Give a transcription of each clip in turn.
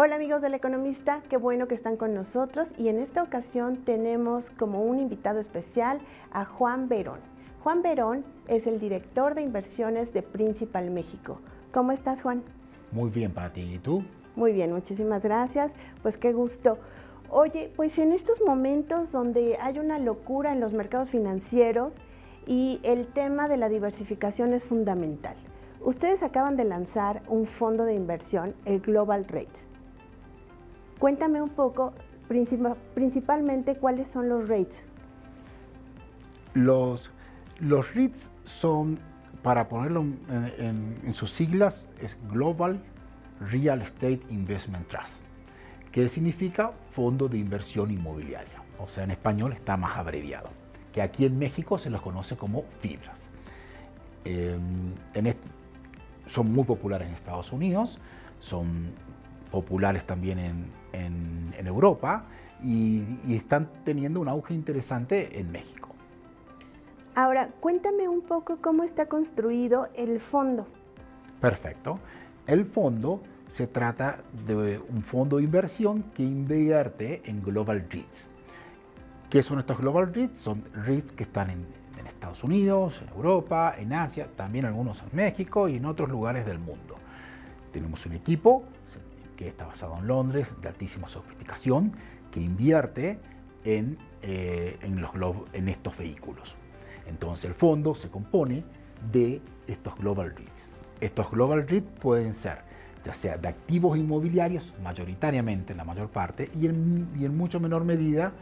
Hola amigos del Economista, qué bueno que están con nosotros y en esta ocasión tenemos como un invitado especial a Juan Verón. Juan Verón es el director de inversiones de Principal México. ¿Cómo estás Juan? Muy bien, Pati. ¿Y tú? Muy bien, muchísimas gracias. Pues qué gusto. Oye, pues en estos momentos donde hay una locura en los mercados financieros y el tema de la diversificación es fundamental. Ustedes acaban de lanzar un fondo de inversión, el Global Rate. Cuéntame un poco, principalmente, cuáles son los rates. Los, los REITs son, para ponerlo en, sus siglas, es Global Real Estate Investment Trust, que significa Fondo de Inversión Inmobiliaria. O sea, en español está más abreviado, que aquí en México se los conoce como fibras. Em, son muy populares en Estados Unidos, son populares también en, Europa y, están teniendo un auge interesante en México. Ahora, cuéntame un poco cómo está construido el fondo. Perfecto. El fondo se trata de un fondo de inversión que invierte en Global REITs. ¿Qué son estos Global REITs? Son REITs que están en, en Estados Unidos, en Europa, en Asia, también algunos en México y en otros lugares del mundo. Tenemos un equipo que está basado en Londres, de altísima sofisticación, que invierte en, eh, en, estos vehículos. Entonces el fondo se compone de estos Global REITs. Estos Global REITs pueden ser ya sea de activos inmobiliarios, mayoritariamente en la mayor parte, y en, y en mucho menor medida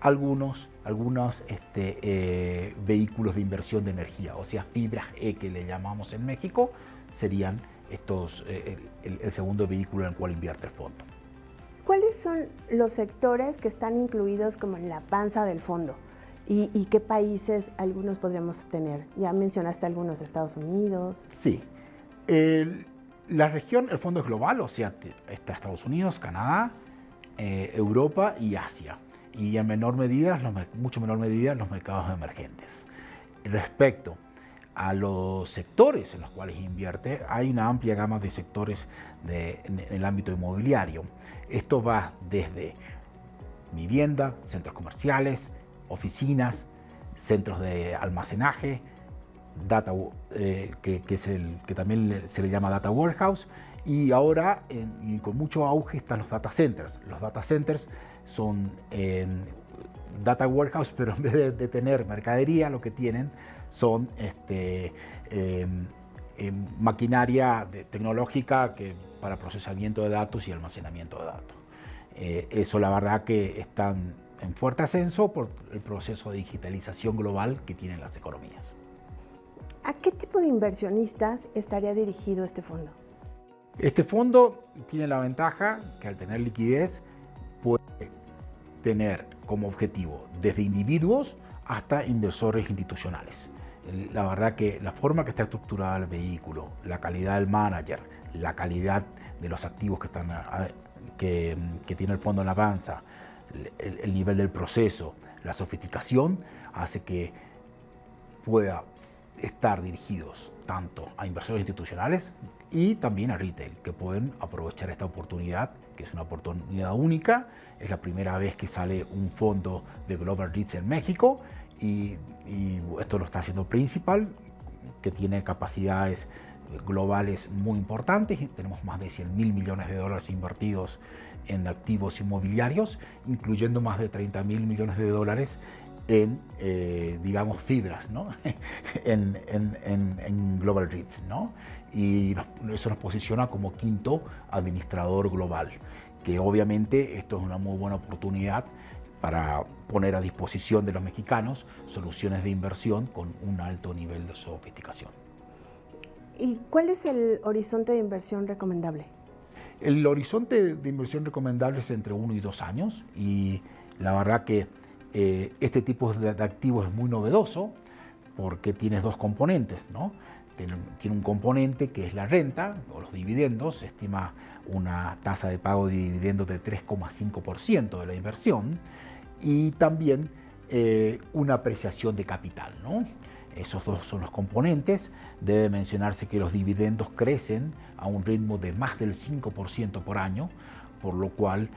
algunos, algunos este, eh, vehículos de inversión de energía, o sea, fibras E que le llamamos en México, serían estos, eh, el, segundo vehículo en el cual invierte el fondo. ¿Cuáles son los sectores que están incluidos como en la panza del fondo? ¿Y, qué países algunos podríamos tener? Ya mencionaste algunos, Estados Unidos. Sí. la región, el fondo es global, o sea, está Estados Unidos, Canadá, eh, Europa y Asia. Y en menor medida, mucho menor medida, los mercados emergentes. Respecto a los sectores en los cuales invierte, hay una amplia gama de sectores en, el ámbito inmobiliario. Esto va desde vivienda, centros comerciales, oficinas, centros de almacenaje, data, eh, que, es el, que también se le llama data warehouse, y ahora y con mucho auge están los data centers. Los data centers son data warehouse, pero en vez de tener mercadería, lo que tienen son este, em, em, maquinaria tecnológica que, para procesamiento de datos y almacenamiento de datos. Eh, eso la verdad que están en fuerte ascenso por el proceso de digitalización global que tienen las economías. ¿A qué tipo de inversionistas estaría dirigido este fondo? Este fondo tiene la ventaja que al tener liquidez tener como objetivo desde individuos hasta inversores institucionales. La verdad que la forma que está estructurada el vehículo, la calidad del manager, la calidad de los activos que, están, que, tiene el fondo en la avanza, el, nivel del proceso, la sofisticación, hace que pueda estar dirigidos tanto a inversores institucionales y también a retail, que pueden aprovechar esta oportunidad, que es una oportunidad única. Es la primera vez que sale un fondo de Global REITs en México y, esto lo está haciendo Principal, que tiene capacidades globales muy importantes. Tenemos más de 100 mil millones de dólares invertidos en activos inmobiliarios, incluyendo más de 30 mil millones de dólares en, eh, digamos, fibras, ¿no? en, en, en, Global REITs. ¿no? Y eso nos posiciona como quinto administrador global, que obviamente esto es una muy buena oportunidad para poner a disposición de los mexicanos soluciones de inversión con un alto nivel de sofisticación. ¿Y cuál es el horizonte de inversión recomendable? El horizonte de inversión recomendable es entre uno y dos años y la verdad que eh, este tipo de, activos es muy novedoso porque tienes dos componentes, ¿no? Tiene, un componente que es la renta o los dividendos, se estima una tasa de pago de dividendos de 3,5% de la inversión y también eh, una apreciación de capital. ¿no? Esos dos son los componentes. Debe mencionarse que los dividendos crecen a un ritmo de más del 5% por año, por lo cual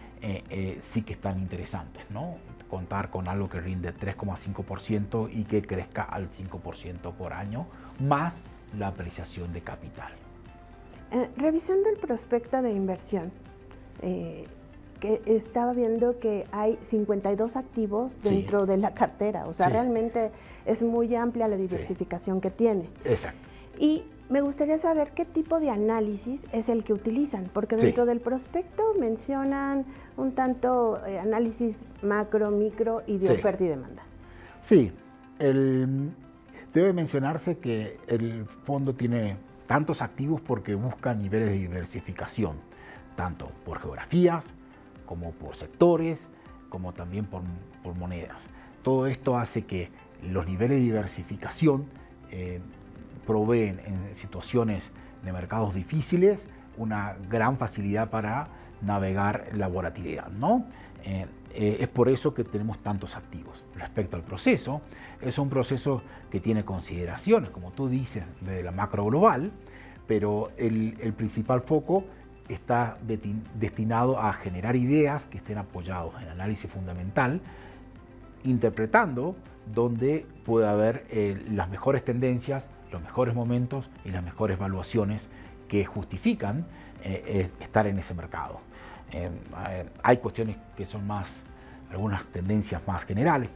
sí que están interesantes, ¿no? Contar con algo que rinde 3,5% y que crezca al 5% por año, más la apreciación de capital. revisando el prospecto de inversión, que estaba viendo que hay 52 activos dentro de la cartera, o sea, realmente es muy amplia la diversificación que tiene. Exacto. Y me gustaría saber qué tipo de análisis es el que utilizan, porque dentro del prospecto mencionan un tanto eh, análisis macro, micro y de oferta y demanda. Sí, debe mencionarse que el fondo tiene tantos activos porque busca niveles de diversificación, tanto por geografías, como por sectores, como también por, monedas. Todo esto hace que los niveles de diversificación eh, proveen en situaciones de mercados difíciles una gran facilidad para navegar la volatilidad. ¿no? Eh, eh, es por eso que tenemos tantos activos. Respecto al proceso, es un proceso que tiene consideraciones, como tú dices, de la macro global, pero el, principal foco está destinado a generar ideas que estén apoyados en análisis fundamental, interpretando donde puede haber eh, las mejores tendencias, los mejores momentos y las mejores evaluaciones que justifican eh, estar en ese mercado. Hay cuestiones que son más, algunas tendencias más generales,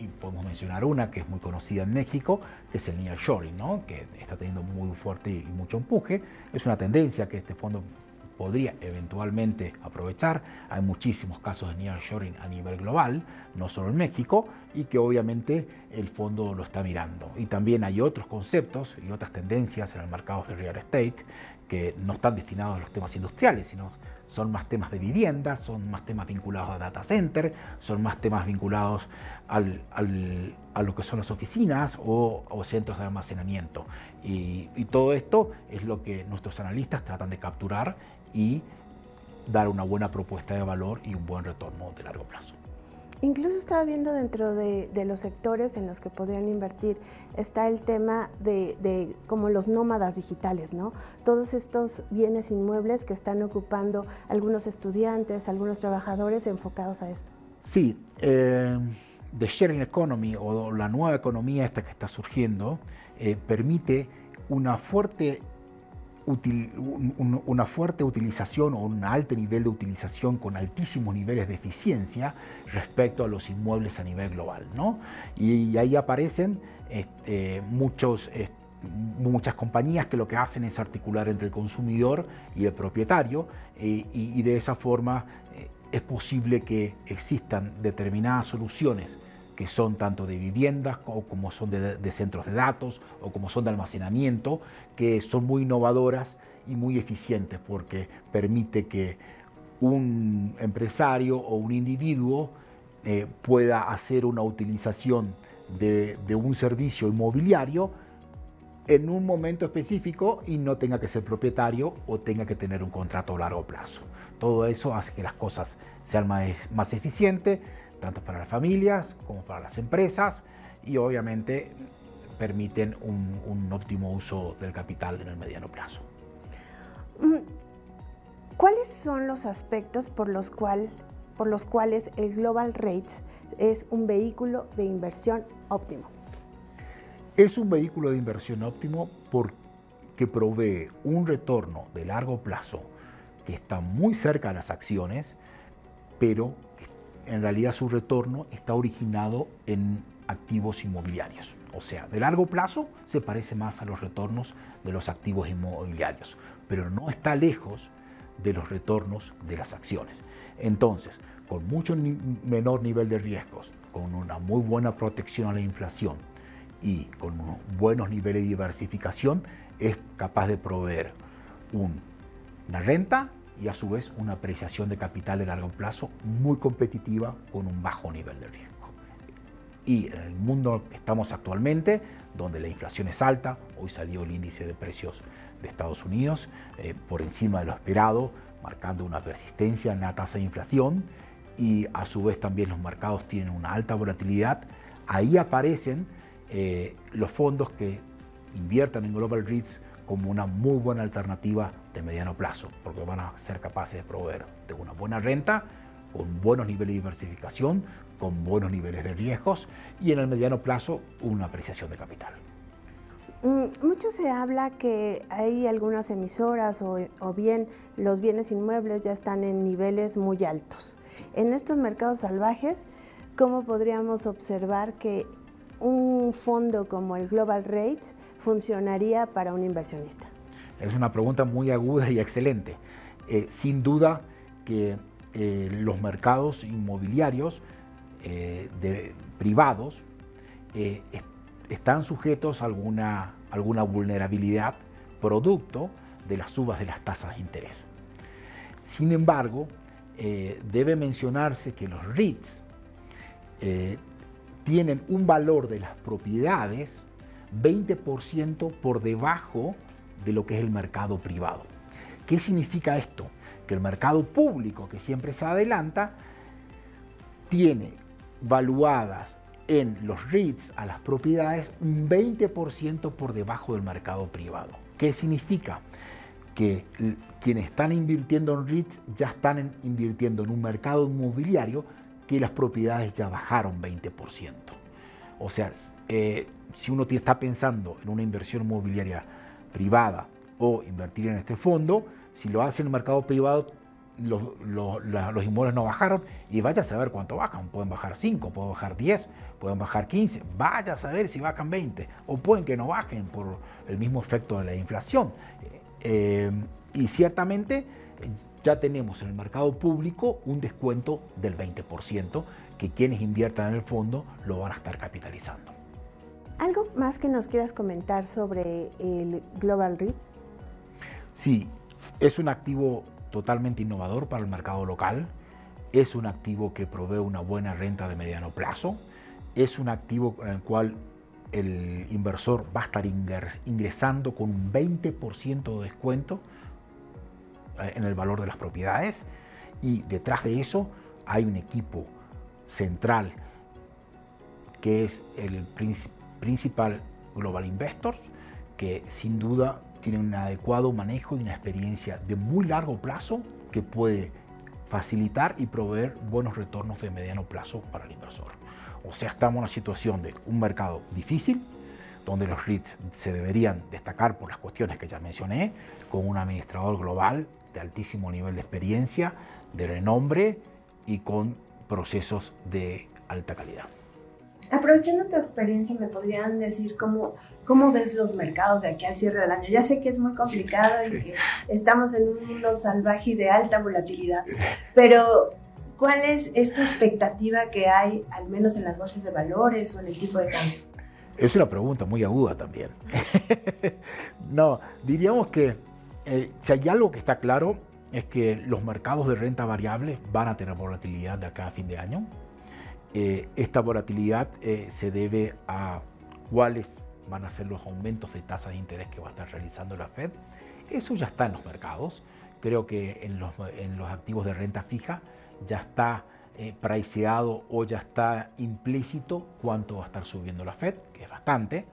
y podemos mencionar una que es muy conocida en México, que es el nearshoring, ¿no? que está teniendo muy fuerte y mucho empuje. Es una tendencia que este fondo podría eventualmente aprovechar. Hay muchísimos casos de nearshoring a nivel global, no solo en México, y que obviamente el fondo lo está mirando. Y también hay otros conceptos y otras tendencias en el mercado de real estate que no están destinados a los temas industriales, sino son más temas de vivienda, son más temas vinculados a data center, son más temas vinculados al, a lo que son las oficinas o, centros de almacenamiento. Y, y, todo esto es lo que nuestros analistas tratan de capturar y dar una buena propuesta de valor y un buen retorno de largo plazo. Incluso estaba viendo dentro de, los sectores en los que podrían invertir, está el tema de, como los nómadas digitales, ¿no? Todos estos bienes inmuebles que están ocupando algunos estudiantes, algunos trabajadores enfocados a esto. Sí, eh, The Sharing Economy o la nueva economía esta que está surgiendo eh, permite una fuerte una fuerte utilización o un alto nivel de utilización con altísimos niveles de eficiencia respecto a los inmuebles a nivel global. ¿no? Y, ahí aparecen este, muchos, muchas compañías que lo que hacen es articular entre el consumidor y el propietario eh, y, de esa forma eh, es posible que existan determinadas soluciones que son tanto de viviendas como son de, centros de datos o como son de almacenamiento, que son muy innovadoras y muy eficientes porque permite que un empresario o un individuo eh, pueda hacer una utilización de, un servicio inmobiliario en un momento específico y no tenga que ser propietario o tenga que tener un contrato a largo plazo. Todo eso hace que las cosas sean más, más eficientes, tanto para las familias como para las empresas y obviamente permiten un, óptimo uso del capital en el mediano plazo. Mm, ¿Cuáles son los aspectos por los, por los cuales el Global Rates es un vehículo de inversión óptimo? Es un vehículo de inversión óptimo porque provee un retorno de largo plazo que está muy cerca de las acciones, pero en realidad su retorno está originado en activos inmobiliarios. O sea, de largo plazo se parece más a los retornos de los activos inmobiliarios, pero no está lejos de los retornos de las acciones. Entonces, con mucho menor nivel de riesgos, con una muy buena protección a la inflación y con buenos niveles de diversificación, es capaz de proveer una renta y a su vez una apreciación de capital de largo plazo muy competitiva con un bajo nivel de riesgo. Y en el mundo estamos actualmente, donde la inflación es alta, hoy salió el índice de precios de Estados Unidos eh, por encima de lo esperado, marcando una persistencia en la tasa de inflación y a su vez también los mercados tienen una alta volatilidad, ahí aparecen eh, los fondos que inviertan en Global REITs como una muy buena alternativa de mediano plazo, porque van a ser capaces de proveer de una buena renta, con buenos niveles de diversificación, con buenos niveles de riesgos y en el mediano plazo una apreciación de capital. Mm, mucho se habla que hay algunas emisoras o, o, bien los bienes inmuebles ya están en niveles muy altos. En estos mercados salvajes, ¿cómo podríamos observar que un fondo como el Global Rates funcionaría para un inversionista? Es una pregunta muy aguda y excelente. Eh, sin duda que eh, los mercados inmobiliarios eh, privados están sujetos a alguna, alguna vulnerabilidad producto de las subas de las tasas de interés. Sin embargo, debe mencionarse que los REITs tienen un valor de las propiedades 20% por debajo de lo que es el mercado privado. ¿Qué significa esto? Que el mercado público, que siempre se adelanta, tiene valuadas en los REITs a las propiedades un 20% por debajo del mercado privado. ¿Qué significa? Que quienes están invirtiendo en REITs ya están invirtiendo en un mercado inmobiliario que las propiedades ya bajaron 20%. O sea, eh, si uno está pensando en una inversión inmobiliaria privada o invertir en este fondo, si lo hace en el mercado privado, los, inmuebles no bajaron y vaya a saber cuánto bajan. Pueden bajar 5, pueden bajar 10, pueden bajar 15, vaya a saber si bajan 20 o pueden que no bajen por el mismo efecto de la inflación. Eh, y ciertamente ya tenemos en el mercado público un descuento del 20% que quienes inviertan en el fondo lo van a estar capitalizando. ¿Algo más que nos quieras comentar sobre el Global REIT? Sí, es un activo totalmente innovador para el mercado local, es un activo que provee una buena renta de mediano plazo, es un activo en el cual el inversor va a estar ingresando con un 20% de descuento eh, en el valor de las propiedades. Y detrás de eso hay un equipo central que es el principal principal Global Investors, que sin duda tiene un adecuado manejo y una experiencia de muy largo plazo que puede facilitar y proveer buenos retornos de mediano plazo para el inversor. O sea, estamos en una situación de un mercado difícil, donde los REITs se deberían destacar por las cuestiones que ya mencioné, con un administrador global de altísimo nivel de experiencia, de renombre y con procesos de alta calidad. Aprovechando tu experiencia, ¿me podrían decir cómo, cómo ves los mercados de aquí al cierre del año? Ya sé que es muy complicado y que estamos en un mundo salvaje y de alta volatilidad, pero ¿cuál es esta expectativa que hay, al menos en las bolsas de valores o en el tipo de cambio? Es una pregunta muy aguda también. no, diríamos que eh, si hay algo que está claro es que los mercados de renta variable van a tener volatilidad de acá a fin de año. Eh, esta volatilidad eh, se debe a cuáles van a ser los aumentos de tasas de interés que va a estar realizando la Fed. Eso ya está en los mercados. Creo que en los, en los activos de renta fija ya está eh, priceado o ya está implícito cuánto va a estar subiendo la Fed, que es bastante.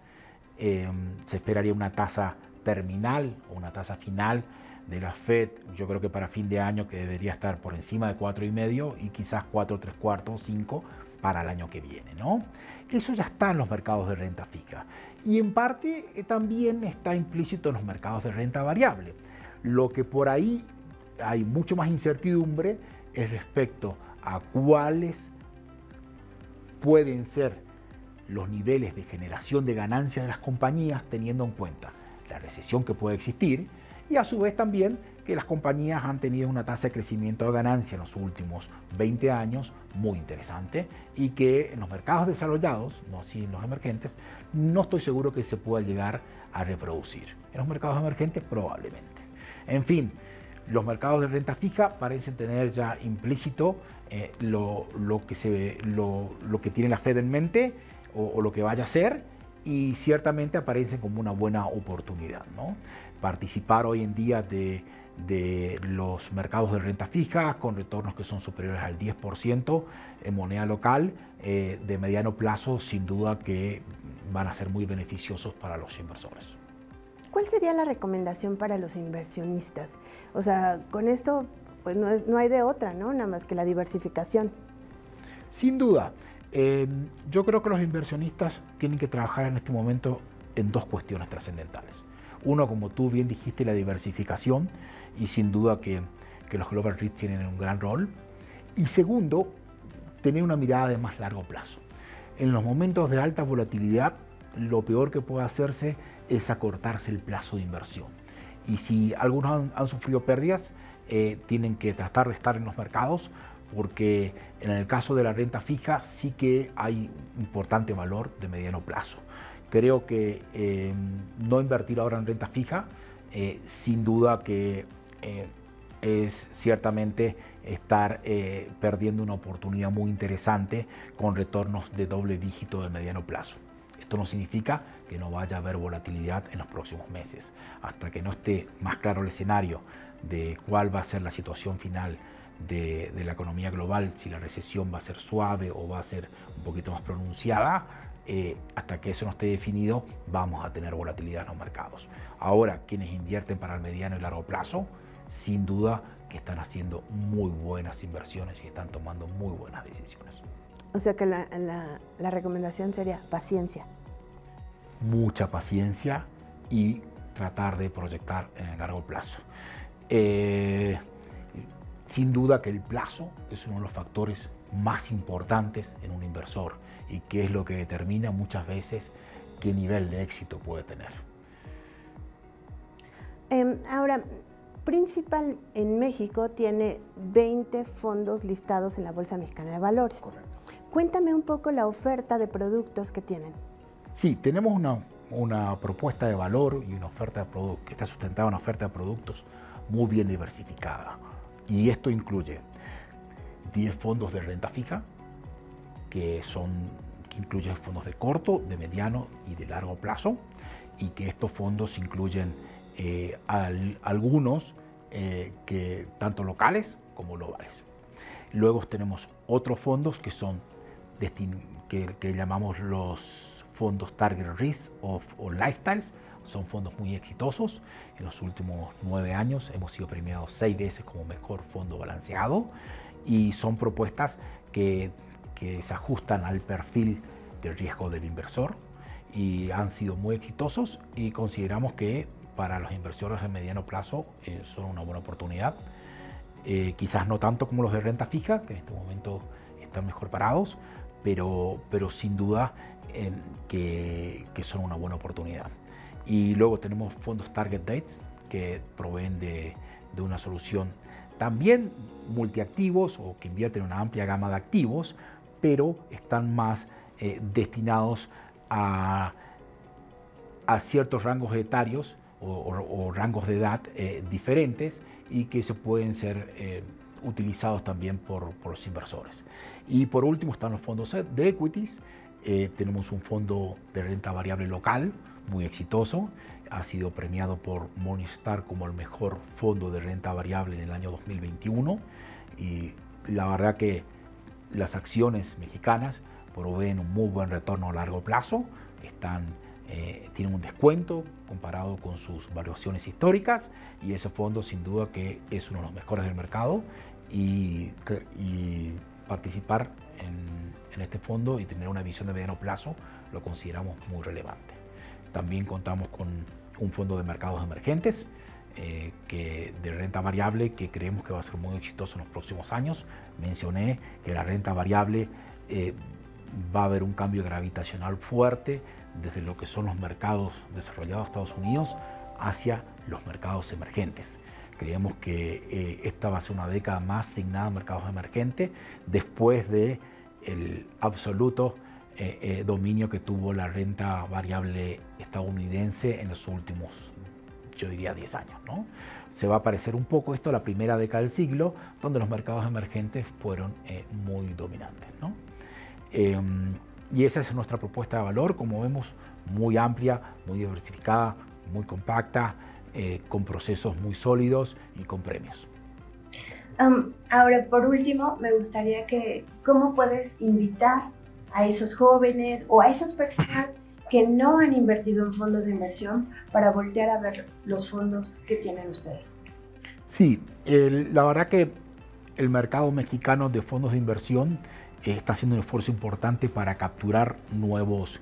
se esperaría una tasa terminal o una tasa final de la Fed, yo creo que para fin de año que debería estar por encima de 4,5 y quizás 4, 3 cuartos, 5 para el año que viene. ¿no? Eso ya está en los mercados de renta fija y en parte eh, también está implícito en los mercados de renta variable. Lo que por ahí hay mucho más incertidumbre es respecto a cuáles pueden ser los niveles de generación de ganancias de las compañías teniendo en cuenta la recesión que puede existir y a su vez también que las compañías han tenido una tasa de crecimiento de ganancia en los últimos 20 años muy interesante y que en los mercados desarrollados, no así en los emergentes, no estoy seguro que se pueda llegar a reproducir. En los mercados emergentes probablemente. En fin, los mercados de renta fija parecen tener ya implícito eh, lo, que se, lo, lo, que tiene la Fed en mente o, o, lo que vaya a ser y ciertamente aparecen como una buena oportunidad. ¿no? Participar hoy en día de de los mercados de renta fija con retornos que son superiores al 10% en moneda local eh, de mediano plazo sin duda que van a ser muy beneficiosos para los inversores. ¿Cuál sería la recomendación para los inversionistas? O sea, con esto pues no, es, no hay de otra, ¿no? Nada más que la diversificación. Sin duda. Em, yo creo que los inversionistas tienen que trabajar en este momento en dos cuestiones trascendentales. Uno, como tú bien dijiste, la diversificación, y sin duda que, los Global REITs tienen un gran rol. Y segundo, tener una mirada de más largo plazo. En los momentos de alta volatilidad, lo peor que puede hacerse es acortarse el plazo de inversión. Y si algunos han, sufrido pérdidas, eh, tienen que tratar de estar en los mercados porque en el caso de la renta fija sí que hay importante valor de mediano plazo. Creo que eh, no invertir ahora en renta fija, eh, sin duda que es ciertamente estar perdiendo una oportunidad muy interesante con retornos de doble dígito de mediano plazo. Esto no significa que no vaya a haber volatilidad en los próximos meses. Hasta que no esté más claro el escenario de cuál va a ser la situación final de, la economía global, si la recesión va a ser suave o va a ser un poquito más pronunciada, eh, hasta que eso no esté definido, vamos a tener volatilidad en los mercados. Ahora, quienes invierten para el mediano y largo plazo, sin duda que están haciendo muy buenas inversiones y están tomando muy buenas decisiones. O sea que la, la recomendación sería paciencia mucha paciencia y tratar de proyectar en el largo plazo. Eh, sin duda que el plazo es uno de los factores más importantes en un inversor y que es lo que determina muchas veces qué nivel de éxito puede tener. Em, ahora, Principal en México tiene 20 fondos listados en la Bolsa Mexicana de Valores. Cuéntame un poco la oferta de productos que tienen. Sí, tenemos una, propuesta de valor y una oferta de productos que está sustentada en una oferta de productos muy bien diversificada. Y esto incluye 10 fondos de renta fija, que son que incluyen fondos de corto, de mediano y de largo plazo, y que estos fondos incluyen eh, algunos eh, que tanto locales como globales. Luego tenemos otros fondos que son que, que llamamos los fondos Target Risk o, Lifestyles. Son fondos muy exitosos. En los últimos nueve años hemos sido premiados seis veces como mejor fondo balanceado y son propuestas que, que se ajustan al perfil de riesgo del inversor y han sido muy exitosos y consideramos que para los inversores de mediano plazo eh, son una buena oportunidad. Eh, quizás no tanto como los de renta fija, que en este momento están mejor parados, pero, pero sin duda que, son una buena oportunidad. Y luego tenemos fondos Target Dates que proveen de, una solución también multiactivos o que invierten en una amplia gama de activos, pero están más eh, destinados a, a, ciertos rangos etarios o, rangos de edad eh, diferentes y que se pueden ser eh, utilizados también por, por, los inversores. Y por último están los fondos de equities, eh, tenemos un fondo de renta variable local muy exitoso. Ha sido premiado por Morningstar como el mejor fondo de renta variable en el año 2021. Y la verdad que las acciones mexicanas proveen un muy buen retorno a largo plazo. Están, eh, tienen un descuento comparado con sus valuaciones históricas y ese fondo sin duda que es uno de los mejores del mercado y, participar en en este fondo y tener una visión de mediano plazo lo consideramos muy relevante. También contamos con un fondo de mercados emergentes eh, que, de renta variable que creemos que va a ser muy exitoso en los próximos años. Mencioné que la renta variable eh, va a haber un cambio gravitacional fuerte desde lo que son los mercados desarrollados de Estados Unidos hacia los mercados emergentes. Creemos que eh, esta va a ser una década más asignada a mercados emergentes después de absoluto eh, eh, dominio que tuvo la renta variable estadounidense en los últimos, yo diría, 10 años. ¿no? Se va a parecer un poco esto a la primera década del siglo, donde los mercados emergentes fueron eh, muy dominantes. ¿no? Em, y esa es nuestra propuesta de valor, como vemos, muy amplia, muy diversificada, muy compacta, con procesos muy sólidos y con premios ahora, por último, me gustaría que, ¿cómo puedes invitar a esos jóvenes o a esas personas que no han invertido en fondos de inversión para voltear a ver los fondos que tienen ustedes? Sí, la verdad que el mercado mexicano de fondos de inversión eh, está haciendo un esfuerzo importante para capturar nuevos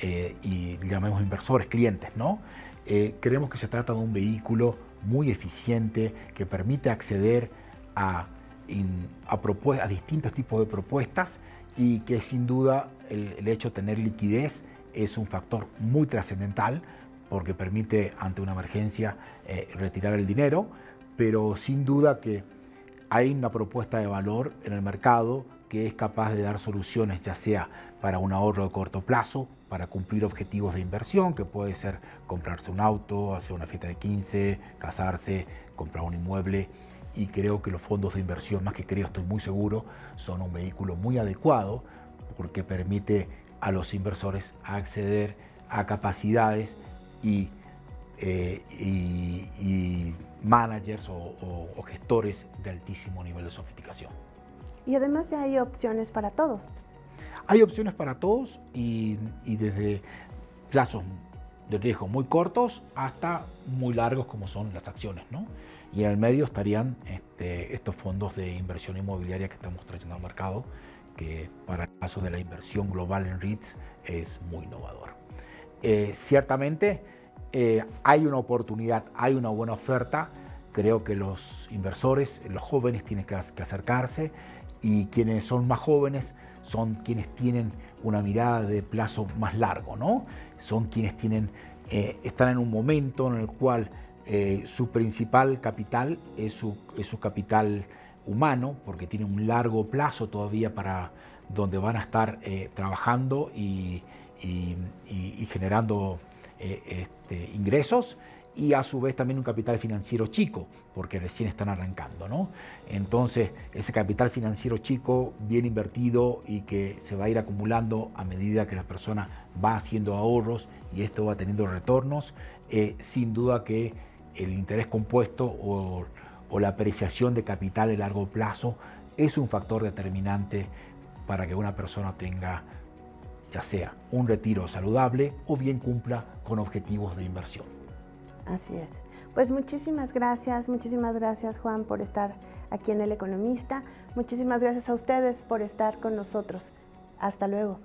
eh, y llamemos inversores, clientes, ¿no? Eh, creemos que se trata de un vehículo muy eficiente que permite acceder a, a, distintos tipos de propuestas y que sin duda el, hecho de tener liquidez es un factor muy trascendental porque permite ante una emergencia retirar el dinero, pero sin duda que hay una propuesta de valor en el mercado que es capaz de dar soluciones ya sea para un ahorro de corto plazo, para cumplir objetivos de inversión, que puede ser comprarse un auto, hacer una fiesta de 15, casarse, comprar un inmueble. Y creo que los fondos de inversión, más que creo, estoy muy seguro, son un vehículo muy adecuado porque permite a los inversores acceder a capacidades y, eh, managers o gestores de altísimo nivel de sofisticación. Y además ya hay opciones para todos. Hay opciones para todos y, desde plazos de riesgo muy cortos hasta muy largos como son las acciones. ¿no? Y en el medio estarían este, estos fondos de inversión inmobiliaria que estamos trayendo al mercado, que para el caso de la inversión global en REITs es muy innovador. Eh, ciertamente eh, hay una oportunidad, hay una buena oferta. Creo que los inversores, los jóvenes tienen que acercarse y quienes son más jóvenes son quienes tienen una mirada de plazo más largo, ¿no? Son quienes tienen, eh, están en un momento en el cual eh, su principal capital es su, su, capital humano, porque tiene un largo plazo todavía para donde van a estar eh, trabajando y, generando este, ingresos y a su vez también un capital financiero chico, porque recién están arrancando. ¿no? Entonces, ese capital financiero chico, bien invertido y que se va a ir acumulando a medida que la persona va haciendo ahorros y esto va teniendo retornos, eh, sin duda que el interés compuesto o, o la apreciación de capital de largo plazo es un factor determinante para que una persona tenga ya sea un retiro saludable o bien cumpla con objetivos de inversión. Así es. Pues muchísimas gracias, muchísimas gracias Juan por estar aquí en El Economista. Muchísimas gracias a ustedes por estar con nosotros. Hasta luego.